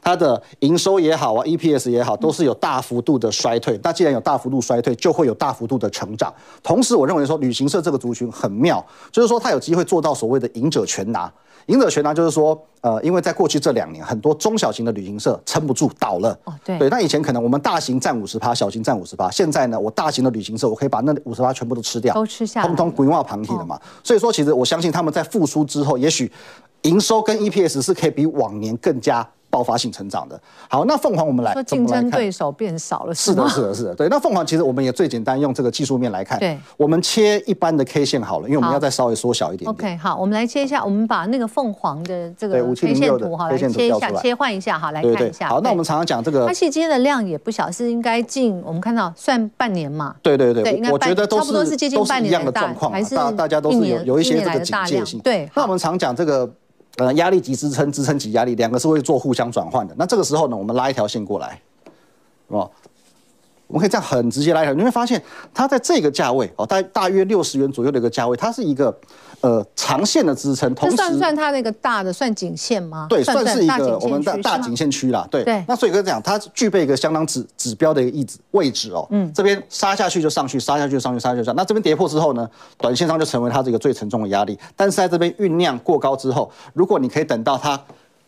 它的营收也好啊，EPS 也好，都是有大幅度的衰退。那既然有大幅度衰退，就会有大幅度的成长。同时，我认为说旅行社这个族群很妙，就是说它有机会做到所谓的赢者全拿。赢者全拿就是说，呃，因为在过去这两年，很多中小型的旅行社撑不住倒了。哦，对。对，那以前可能我们大型占五十趴，小型占五十趴。现在呢，我大型的旅行社，我可以把那五十趴全部都吃掉，都吃下，通通规划旁体的嘛。所以说，其实我相信他们在复苏之后，也许营收跟 EPS 是可以比往年更加。爆发性成长的。好，那凤凰我们来，说竞争对手变少了，是的，是的，是的，对。那凤凰其实我们也最简单用这个技术面来看，对，我们切一般的 K 线好了，因为我们要再稍微缩小一点点。OK，好，我们来切一下，我们把那个凤凰的这个 K 线图哈，来切一下，切换一下哈，来看一下。好，那我们常常讲这个，它其实今天的量也不小，是应该近，我们看到算半年嘛？对对对，我觉得差不多是接近半年的状况，还是大大家都是有有一些这个警戒性。对，那我们常讲这个。呃，压力及支撑，支撑及压力，两个是会做互相转换的。那这个时候呢，我们拉一条线过来，是吧？我们可以这样很直接拉一条，你会发现它在这个价位哦，大大约六十元左右的一个价位，它是一个。呃，长线的支撑，同时算算它那个大的算颈线吗？对，算是一个我们的大颈线区啦。对，那所以跟讲，它具备一个相当指指标的一个位置位置哦。嗯，这边杀下去就上去，杀下去就上去，杀下去就上。那这边跌破之后呢，短线上就成为它这个最沉重的压力。但是在这边酝酿过高之后，如果你可以等到它。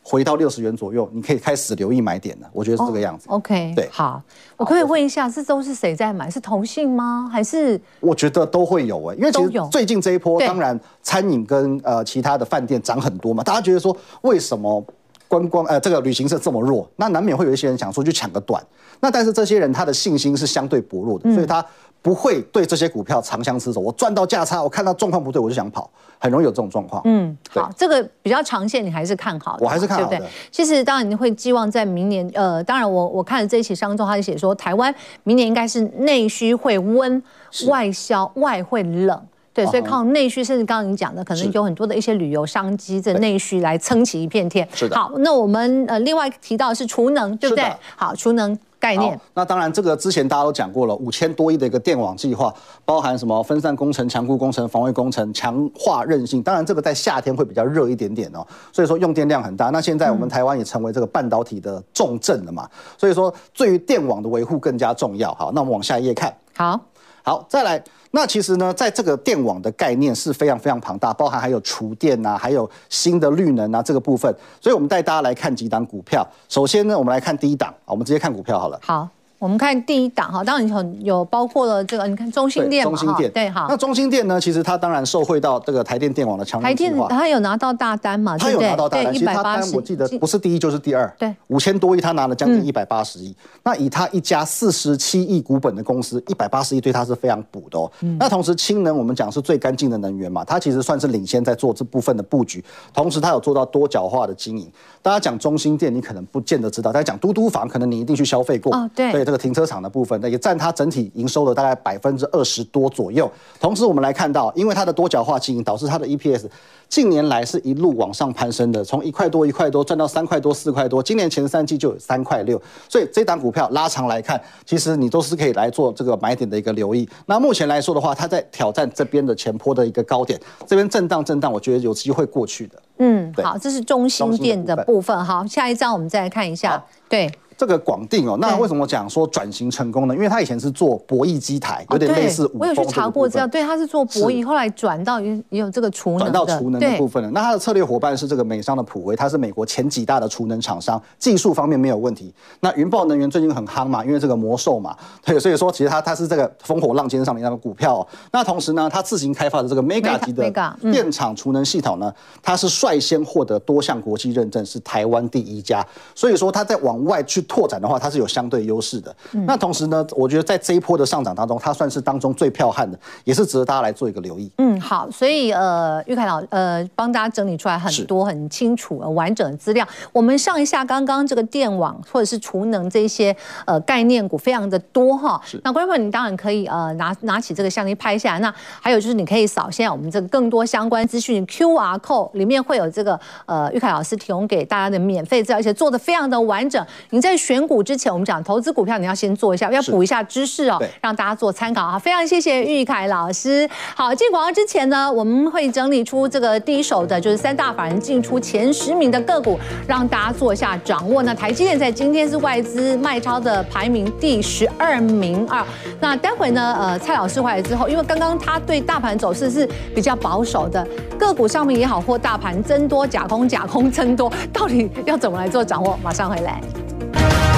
回到六十元左右，你可以开始留意买点了。我觉得是这个样子。Oh, OK，对，好，我可以问一下，这都是谁在买？是同性吗？还是？我觉得都会有诶，因为其实最近这一波，当然餐饮跟呃其他的饭店涨很多嘛，大家觉得说为什么观光呃这个旅行社这么弱？那难免会有一些人想说去抢个短。那但是这些人他的信心是相对薄弱的，嗯、所以他。不会对这些股票长相厮守。我赚到价差，我看到状况不对，我就想跑，很容易有这种状况。嗯，好，这个比较长线，你还是看好的，我还是看好的。对不对？其实当然你会寄望在明年，呃，当然我我看了这一期商周，他就写说台湾明年应该是内需会温，外销外会冷，对，所以靠内需，甚至刚刚你讲的，可能有很多的一些旅游商机，这内需来撑起一片天。是的。好，那我们呃另外提到的是储能，对不对？好，储能。概念，那当然，这个之前大家都讲过了，五千多亿的一个电网计划，包含什么分散工程、强固工程、防卫工程、强化韧性。当然，这个在夏天会比较热一点点哦，所以说用电量很大。那现在我们台湾也成为这个半导体的重镇了嘛，所以说对于电网的维护更加重要。好，那我们往下一页看。好，好，再来。那其实呢，在这个电网的概念是非常非常庞大，包含还有厨电啊，还有新的绿能啊这个部分，所以我们带大家来看几档股票。首先呢，我们来看第一档，我们直接看股票好了。好。我们看第一档哈，当然很有包括了这个，你看中兴电嘛，中兴电对哈。那中兴电呢，其实它当然受惠到这个台电电网的强。台电它有拿到大单嘛？它有拿到大单，其实它单我记得不是第一就是第二。对，五千多亿，它拿了将近一百八十亿。那以它一家四十七亿股本的公司，一百八十亿对它是非常补的哦。那同时氢能我们讲是最干净的能源嘛，它其实算是领先在做这部分的布局。同时它有做到多角化的经营。大家讲中心店，你可能不见得知道，大家讲嘟嘟房，可能你一定去消费过。哦，对。对这个停车场的部分。那也占它整体营收的大概百分之二十多左右。同时，我们来看到，因为它的多角化经营，导致它的 EPS 近年来是一路往上攀升的，从一块多、一块多赚到三块多、四块多。今年前三季就有三块六，所以这档股票拉长来看，其实你都是可以来做这个买点的一个留意。那目前来说的话，它在挑战这边的前坡的一个高点，这边震荡震荡，我觉得有机会过去的。嗯，好，这是中心店的部分。好，下一张我们再来看一下。对。这个广定哦，那为什么讲说转型成功呢？因为他以前是做博弈机台，有点类似五。我有去查过资料，对，他是做博弈，后来转到也有这个储能，转到储能的部分了。那他的策略伙伴是这个美商的普威，他是美国前几大的储能厂商，技术方面没有问题。那云豹能源最近很夯嘛，因为这个魔兽嘛，对，所以说其实他他是这个烽火浪尖上面那个股票哦。那同时呢，他自行开发的这个 Mega 级的电厂储能系统呢，它是率先获得多项国际认证，是台湾第一家。所以说他在往外去拓展的话，它是有相对优势的。嗯、那同时呢，我觉得在这一波的上涨当中，它算是当中最彪悍的，也是值得大家来做一个留意。嗯，好，所以呃，玉凯老呃帮大家整理出来很多很清楚完整的资料。我们上一下刚刚这个电网或者是储能这些呃概念股非常的多哈。那观众朋友，你当然可以呃拿拿起这个相机拍下来。那还有就是你可以扫现在我们这个更多相关资讯 QR code 里面会有这个呃玉凯老师提供给大家的免费资料，而且做的非常的完整。你在选股之前，我们讲投资股票，你要先做一下，要补一下知识哦，让大家做参考啊。非常谢谢玉凯老师。好，进广告之前呢，我们会整理出这个第一手的，就是三大法人进出前十名的个股，让大家做一下掌握。那台积电在今天是外资卖超的排名第十二名啊。那待会呢，呃，蔡老师回来之后，因为刚刚他对大盘走势是比较保守的，个股上面也好，或大盘增多假空假空增多，到底要怎么来做掌握？马上回来。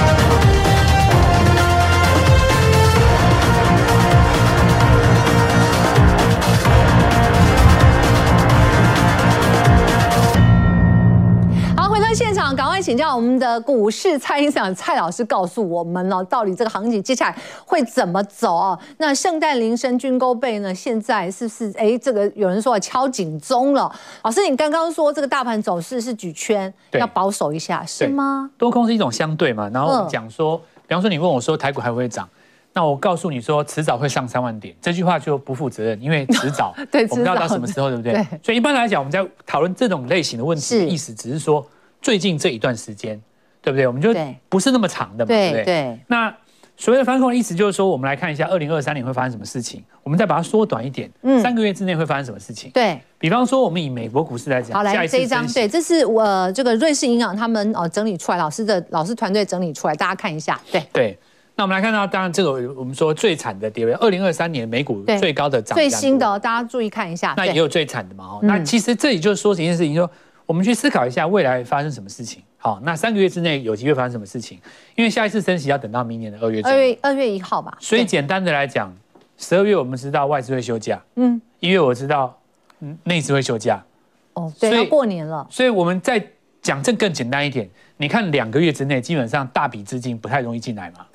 现场赶快请教我们的股市蔡因斯坦蔡老师，告诉我们哦，到底这个行情接下来会怎么走哦？那圣诞铃声军勾背呢？现在是不是哎，这个有人说要敲警钟了？老师，你刚刚说这个大盘走势是举圈，要保守一下，是吗？多空是一种相对嘛。然后我们讲说，比方说你问我说台股还会涨，那我告诉你说迟早会上三万点，这句话就不负责任，因为迟早 [LAUGHS] 对，我们不知道到什么时候，对不对？[LAUGHS] 对。所以一般来讲，我们在讨论这种类型的问题，意思只是说。最近这一段时间，对不对？我们就不是那么长的嘛，对不对？对。那所谓的翻空的意思就是说，我们来看一下二零二三年会发生什么事情，我们再把它缩短一点，嗯，三个月之内会发生什么事情？对。比方说，我们以美国股市来讲，好，来这一张，对，这是我这个瑞士银行他们哦整理出来，老师的老师团队整理出来，大家看一下，对。对。那我们来看到，当然这个我们说最惨的跌位，二零二三年美股最高的涨，最新的，大家注意看一下。那也有最惨的嘛？哦，那其实这里就是说一件事情，说我们去思考一下未来发生什么事情。好，那三个月之内有机会发生什么事情？因为下一次升息要等到明年的二月。二月二月一号吧。所以简单的来讲，十二月我们知道外资会休假，嗯，一月我知道，嗯，内资会休假。哦，对，要过年了。所以我们再讲这更简单一点，你看两个月之内基本上大笔资金不太容易进来嘛，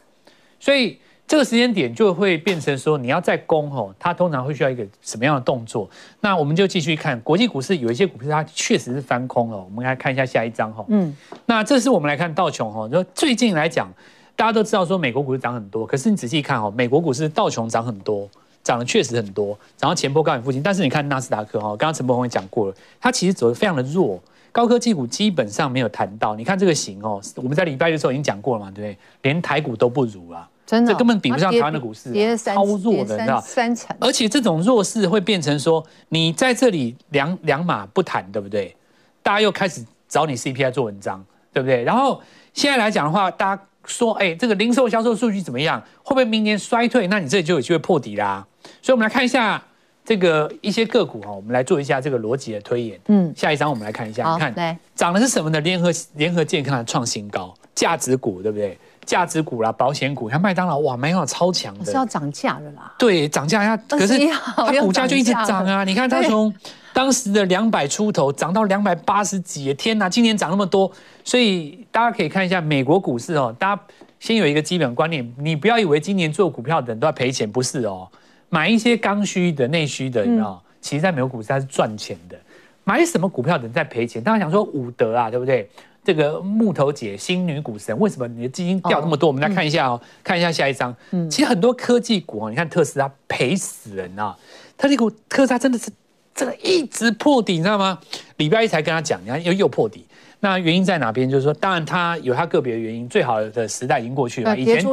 所以。这个时间点就会变成说，你要再攻吼，它通常会需要一个什么样的动作？那我们就继续看国际股市，有一些股票它确实是翻空了。我们来看一下下一张哈。嗯，那这是我们来看道琼哈，就最近来讲，大家都知道说美国股市涨很多，可是你仔细看哈，美国股市道琼涨很多，涨的确实很多，涨到前波高点附近。但是你看纳斯达克哈，刚刚陈柏宏也讲过了，它其实走的非常的弱，高科技股基本上没有谈到。你看这个型哦，我们在礼拜的时候已经讲过了嘛，对不对？连台股都不如啊。真的，这根本比不上台湾的股市，超弱的，你知道？三成。而且这种弱势会变成说，你在这里两两码不谈，对不对？大家又开始找你 CPI 做文章，对不对？然后现在来讲的话，大家说，哎，这个零售销售数据怎么样？会不会明年衰退？那你这里就有机会破底啦。所以，我们来看一下这个一些个股哈，我们来做一下这个逻辑的推演。嗯，下一张我们来看一下，你看，涨的是什么呢？联合联合健康创新高，价值股，对不对？价值股啦，保险股，像麦当劳，哇，麦当劳超强的，是要涨价的啦。对，涨价呀，可是它股价就一直涨啊。[LAUGHS] 你看它从当时的两百出头涨到两百八十几，天哪，今年涨那么多。所以大家可以看一下美国股市哦。大家先有一个基本观念，你不要以为今年做股票的人都要赔钱，不是哦。买一些刚需的、内需的，你知道，其实在美国股市它是赚钱的。买什么股票的人在赔钱？大家想说伍德啊，对不对？这个木头姐，新女股神，为什么你的基金掉那么多？我们来看一下哦，看一下下一张。嗯，其实很多科技股哦，你看特斯拉赔死人啊！特技股特斯拉真的是这个一直破底，你知道吗？礼拜一才跟他讲，你看又又破底。那原因在哪边？就是说，当然它有它个别的原因，最好的时代已经过去了。以前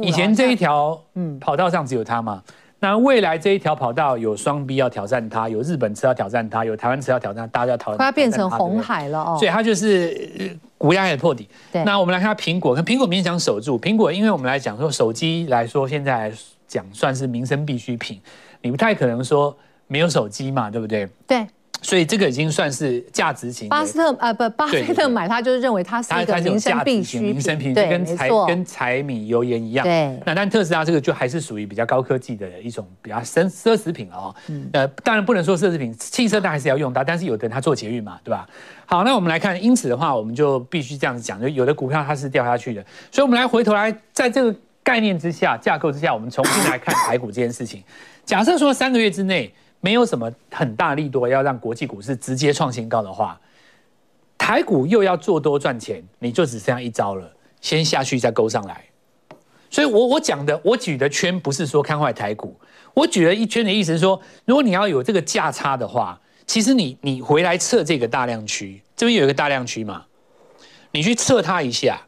以前这一条嗯跑道上只有它嘛。那未来这一条跑道有双 B 要挑战它，有日本车要挑战它，有台湾车要挑战，大家要挑战。它变成红海了哦。所以它就是股价也破底。对。那我们来看苹果，跟苹果勉强守住。苹果，因为我们来讲说手机来说，现在来讲算是民生必需品，你不太可能说没有手机嘛，对不对？对。所以这个已经算是价值型。巴斯特啊不，巴菲特买它就是认为它是一个民生必需品，民生品跟柴跟柴米油盐一样。对。那但特斯拉这个就还是属于比较高科技的一种比较奢奢侈品了哦。嗯。呃，当然不能说奢侈品，汽车当然还是要用到，但是有的人他做捷运嘛，对吧？好，那我们来看，因此的话，我们就必须这样子讲，就有的股票它是掉下去的，所以我们来回头来，在这个概念之下、架构之下，我们重新来看台股这件事情。假设说三个月之内。没有什么很大力度要让国际股市直接创新高的话，台股又要做多赚钱，你就只剩下一招了，先下去再勾上来。所以我，我我讲的，我举的圈不是说看坏台股，我举了一圈的意思是说，如果你要有这个价差的话，其实你你回来测这个大量区，这边有一个大量区嘛，你去测它一下，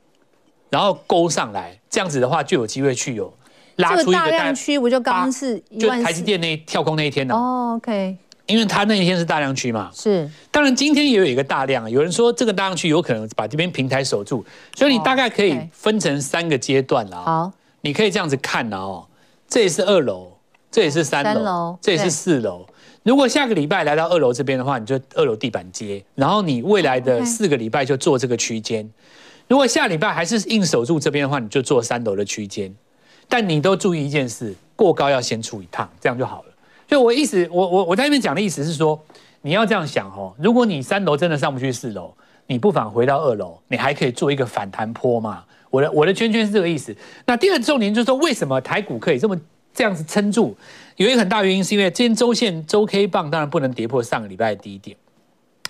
然后勾上来，这样子的话就有机会去有。拉出一个大量区，不就刚刚是就台积电那跳空那一天呢？哦，OK，因为它那一天是大量区嘛。是，当然今天也有一个大量，有人说这个大量区有可能把这边平台守住，所以你大概可以分成三个阶段啦。好，你可以这样子看了哦，这也是二楼，这也是三楼，这也是四楼。如果下个礼拜来到二楼这边的话，你就二楼地板接，然后你未来的四个礼拜就做这个区间。如果下礼拜还是硬守住这边的话，你就做三楼的区间。但你都注意一件事，过高要先出一趟，这样就好了。所以我意思，我我我在那边讲的意思是说，你要这样想哦。如果你三楼真的上不去四楼，你不妨回到二楼，你还可以做一个反弹坡嘛。我的我的圈圈是这个意思。那第二重点就是说，为什么台股可以这么这样子撑住？有一个很大原因是因为今天周线周 K 棒当然不能跌破上个礼拜的低点。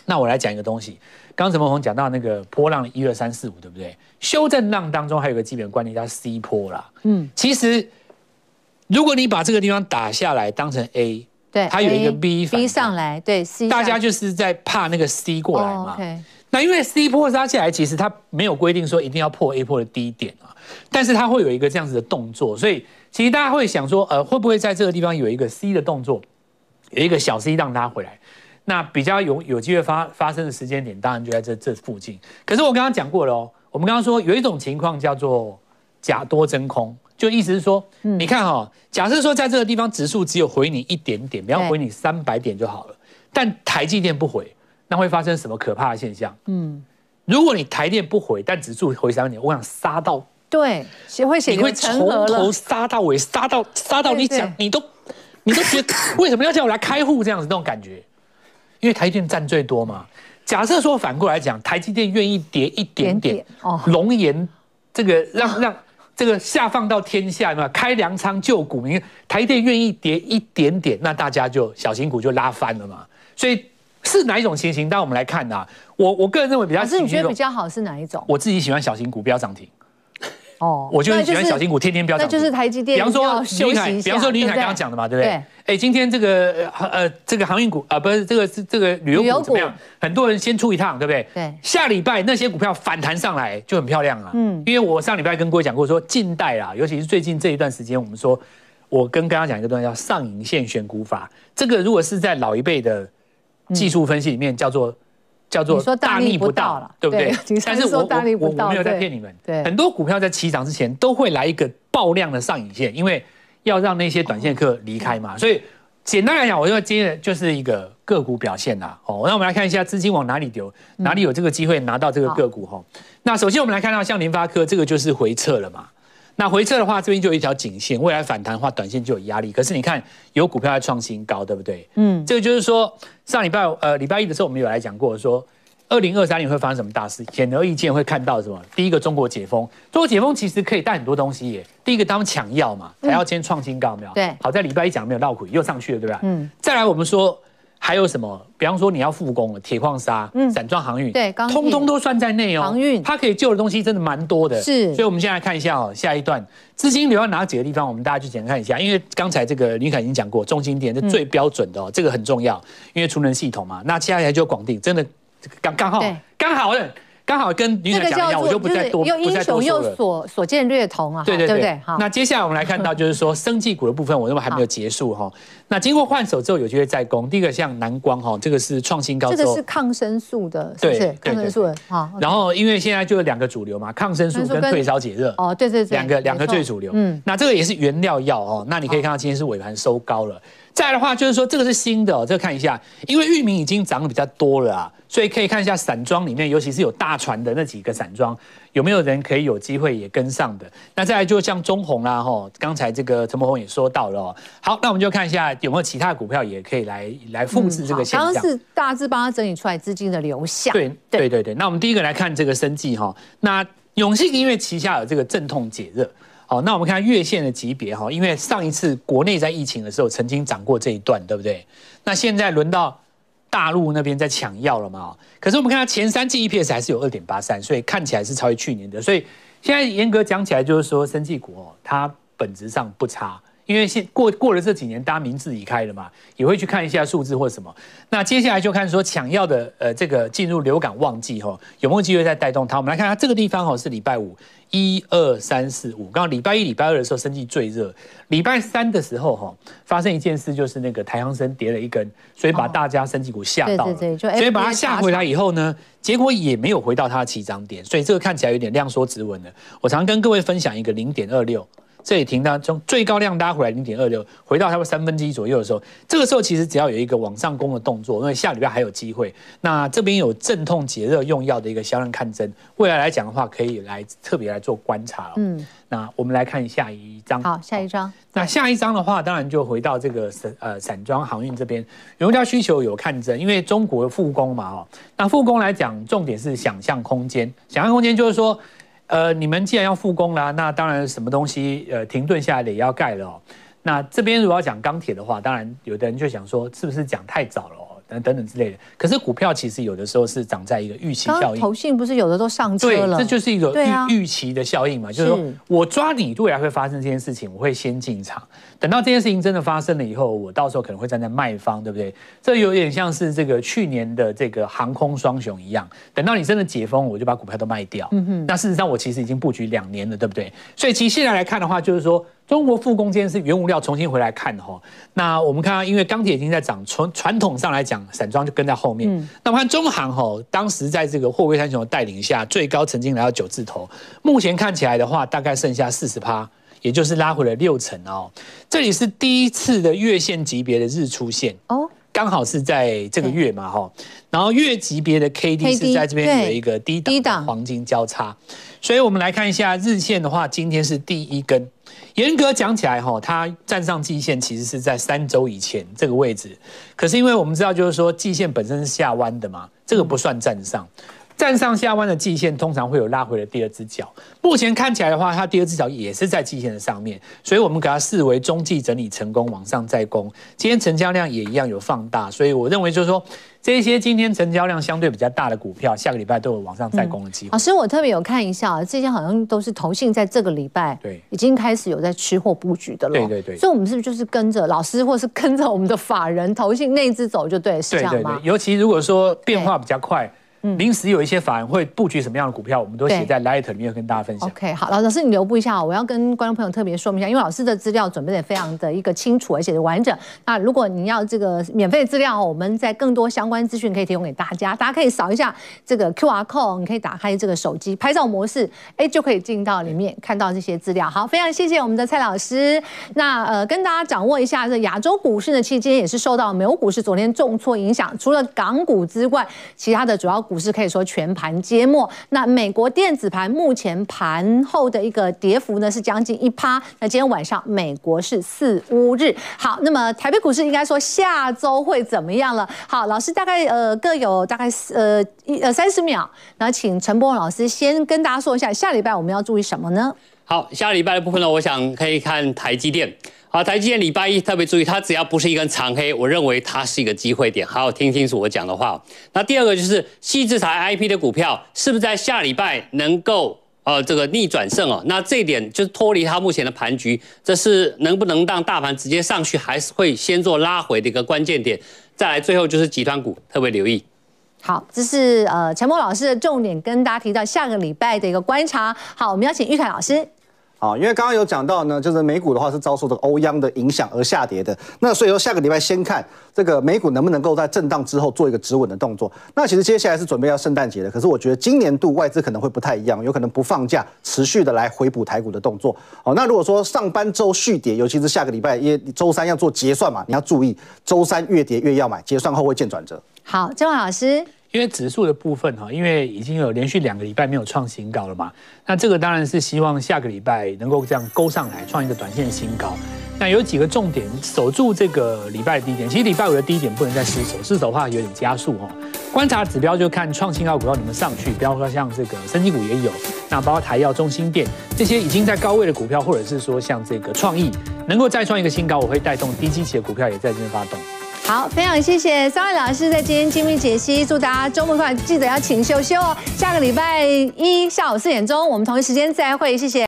那我来讲一个东西。刚陈文宏讲到那个波浪一二三四五，对不对？修正浪当中还有个基本观念叫 C 波啦。嗯，其实如果你把这个地方打下来当成 A，对，它有一个 B 反 B 上来，对 C，大家就是在怕那个 C 过来嘛。那因为 C 波杀下来，其实它没有规定说一定要破 A 波的低点啊，但是它会有一个这样子的动作，所以其实大家会想说，呃，会不会在这个地方有一个 C 的动作，有一个小 C 让它回来？那比较有有机会发发生的时间点，当然就在这这附近。可是我刚刚讲过了哦，我们刚刚说有一种情况叫做假多真空，就意思是说，嗯、你看哈、哦，假设说在这个地方指数只有回你一点点，比方回你三百点就好了，但台积电不回，那会发生什么可怕的现象？嗯，如果你台电不回，但指数回三百点，我想杀到对，会写你会从头杀到尾，杀到杀到你讲你都你都觉得 [LAUGHS] 为什么要叫我来开户这样子那种感觉？因为台积电占最多嘛，假设说反过来讲，台积电愿意跌一点点，龙岩这个让让这个下放到天下嘛，开粮仓救股民，台积电愿意跌一点点，那大家就小型股就拉翻了嘛。所以是哪一种情形？当我们来看啊，我我个人认为比较，可是你觉得比较好是哪一种？我自己喜欢小型股，不要涨停。哦，我就喜欢小金股，天天飙涨。那就是台积电。比方说李凯，比方说李凯刚刚讲的嘛，对不对？哎，今天这个呃这个航运股啊，不是这个是这个旅游股怎么样？很多人先出一趟，对不对？对。下礼拜那些股票反弹上来就很漂亮啊。嗯。因为我上礼拜跟各位讲过，说近代啊，尤其是最近这一段时间，我们说，我跟刚刚讲一个东西叫上影线选股法。这个如果是在老一辈的技术分析里面叫做。叫做大逆不道了，对不对？[LAUGHS] 但是我我我没有在骗你们。对，很多股票在起涨之前都会来一个爆量的上影线，因为要让那些短线客离开嘛。所以简单来讲，我认为今天就是一个个股表现啦。哦，那我们来看一下资金往哪里流，哪里有这个机会拿到这个个股哈。那首先我们来看到像联发科这个就是回撤了嘛。那回撤的话，这边就有一条颈线，未来反弹的话，短线就有压力。可是你看，有股票在创新高，对不对？嗯，这个就是说，上礼拜呃礼拜一的时候，我们有来讲过，说二零二三年会发生什么大事？显而易见会看到什么？第一个，中国解封，中国解封其实可以带很多东西耶。第一个，当抢药嘛，还要先创新高，有没有？对。好在礼拜一讲没有绕口，又上去了，对吧？嗯。再来，我们说。还有什么？比方说你要复工了，铁矿砂、嗯，散装航运，对，通通都算在内哦。航运，它可以救的东西真的蛮多的。是，所以我们现在来看一下哦，下一段资金流到哪几个地方？我们大家去简单看一下。因为刚才这个林凯已经讲过，中心点是最标准的哦，这个很重要，因为储能系统嘛。那接下来就广定，真的刚刚好，刚好的刚好跟女仔讲一样，我就不再多又英雄又所所见略同啊，对对对，那接下来我们来看到就是说生技股的部分，我认为还没有结束哈。那经过换手之后，有机会再攻。第一个像南光哈，这个是创新高，这个是抗生素的，是不是？抗生素的哈。然后因为现在就有两个主流嘛，抗生素跟退烧解热。哦，对对对，两个两个最主流。嗯，那这个也是原料药哦。那你可以看到今天是尾盘收高了。再来的话就是说这个是新的，这个看一下，因为域名已经涨得比较多了啊。所以可以看一下散装里面，尤其是有大船的那几个散装，有没有人可以有机会也跟上的？那再来就像中红啦，哈，刚才这个陈柏宏也说到了哦。好，那我们就看一下有没有其他股票也可以来来复制这个现象。刚刚是大致帮他整理出来资金的流向。对对对对。那我们第一个来看这个生技哈，那永信因为旗下有这个镇痛解热，好，那我们看月线的级别哈，因为上一次国内在疫情的时候曾经涨过这一段，对不对？那现在轮到。大陆那边在抢药了嘛？可是我们看它前三季 EPS 还是有二点八三，所以看起来是超越去年的。所以现在严格讲起来，就是说生技股哦，它本质上不差。因为现过过了这几年，大家民智已开了嘛，也会去看一下数字或什么。那接下来就看说抢药的呃这个进入流感旺季哈，有没有机会再带动它？我们来看它这个地方哈，是礼拜五一二三四五，刚好礼拜一礼拜二的时候生技最热，礼拜三的时候哈发生一件事，就是那个台康生跌了一根，所以把大家生技股吓到了，对对对，所以把它吓回来以后呢，结果也没有回到它的起涨点，所以这个看起来有点量缩止稳了。我常跟各位分享一个零点二六。这里停到从最高量拉回来零点二六，回到差不多三分之一左右的时候，这个时候其实只要有一个往上攻的动作，因为下礼拜还有机会。那这边有镇痛解热用药的一个销量看增，未来来讲的话，可以来特别来做观察。嗯，那我们来看下一张。好，下一张。那下一张的话，当然就回到这个散呃散装航运这边，原物料需求有看增，因为中国复工嘛，哦，那复工来讲，重点是想象空间，想象空间就是说。呃，你们既然要复工啦，那当然什么东西呃停顿下来的也要盖了哦。那这边如果要讲钢铁的话，当然有的人就想说，是不是讲太早了？等等等之类的，可是股票其实有的时候是涨在一个预期效应。投信不是有的都上车了？对，这就是一个预预期的效应嘛，就是说我抓你未来会发生这件事情，我会先进场，等到这件事情真的发生了以后，我到时候可能会站在卖方，对不对？这有点像是这个去年的这个航空双雄一样，等到你真的解封，我就把股票都卖掉。嗯哼。那事实上我其实已经布局两年了，对不对？所以其实现在来看的话，就是说。中国复工这件事，原物料重新回来看哈，那我们看到，因为钢铁已经在涨，从传统上来讲，散装就跟在后面。嗯、那我们看中航哈，当时在这个货柜三雄的带领下，最高曾经来到九字头，目前看起来的话，大概剩下四十趴，也就是拉回了六成哦。这里是第一次的月线级别的日出线哦，刚好是在这个月嘛哈，然后月级别的 K D 是在这边有一个低档。黄金交叉，所以我们来看一下日线的话，今天是第一根。严格讲起来，哈，它站上季线其实是在三周以前这个位置，可是因为我们知道，就是说季线本身是下弯的嘛，这个不算站上。站上下弯的季线通常会有拉回的第二只脚，目前看起来的话，它第二只脚也是在季线的上面，所以我们给它视为中继整理成功，往上再攻。今天成交量也一样有放大，所以我认为就是说，这些今天成交量相对比较大的股票，下个礼拜都有往上再攻的机会。老师，我特别有看一下，这些好像都是投信在这个礼拜对已经开始有在吃货布局的了。对对对，所以我们是不是就是跟着老师，或是跟着我们的法人投信那只走就对，是这样吗？对对对，尤其如果说变化比较快。临时有一些法人会布局什么样的股票，我们都写在 Light 里面跟大家分享。OK，好，老师你留步一下，我要跟观众朋友特别说明一下，因为老师的资料准备的非常的一个清楚而且完整。那如果你要这个免费资料，我们在更多相关资讯可以提供给大家，大家可以扫一下这个 QR code，你可以打开这个手机拍照模式，哎，就可以进到里面看到这些资料。好，非常谢谢我们的蔡老师。那呃，跟大家掌握一下，这亚洲股市呢，其实今天也是受到美国股市昨天重挫影响，除了港股之外，其他的主要股股市可以说全。盘皆末，那美国电子盘目前盘后的一个跌幅呢是将近一趴。那今天晚上美国是四乌日，好，那么台北股市应该说下周会怎么样了？好，老师大概呃各有大概呃一呃三十秒，那请陈波老师先跟大家说一下，下礼拜我们要注意什么呢？好，下礼拜的部分呢，我想可以看台积电。好，台积电礼拜一特别注意，它只要不是一根长黑，我认为它是一个机会点。好好听清楚我讲的话。那第二个就是矽智财 IP 的股票，是不是在下礼拜能够呃这个逆转胜哦？那这一点就是脱离它目前的盘局，这是能不能让大盘直接上去，还是会先做拉回的一个关键点。再来最后就是集团股，特别留意。好，这是呃陈柏老师的重点，跟大家提到下个礼拜的一个观察。好，我们邀请玉凯老师。好，因为刚刚有讲到呢，就是美股的话是遭受这个欧央的影响而下跌的。那所以说下个礼拜先看这个美股能不能够在震荡之后做一个止稳的动作。那其实接下来是准备要圣诞节的，可是我觉得今年度外资可能会不太一样，有可能不放假，持续的来回补台股的动作。好，那如果说上班周续跌，尤其是下个礼拜，因为周三要做结算嘛，你要注意周三越跌越要买，结算后会见转折。好，钟老师。因为指数的部分哈，因为已经有连续两个礼拜没有创新高了嘛，那这个当然是希望下个礼拜能够这样勾上来，创一个短线新高。那有几个重点，守住这个礼拜的低点。其实礼拜五的低点不能再失守，失守的话有点加速哦。观察指标就看创新高股票能不能上去，比方说像这个生技股也有，那包括台药、中兴电这些已经在高位的股票，或者是说像这个创意能够再创一个新高，我会带动低基期的股票也在这边发动。好，非常谢谢三位老师在今天精密解析，祝大家周末快，记得要请秀秀哦。下个礼拜一下午四点钟，我们同一时间再会，谢谢。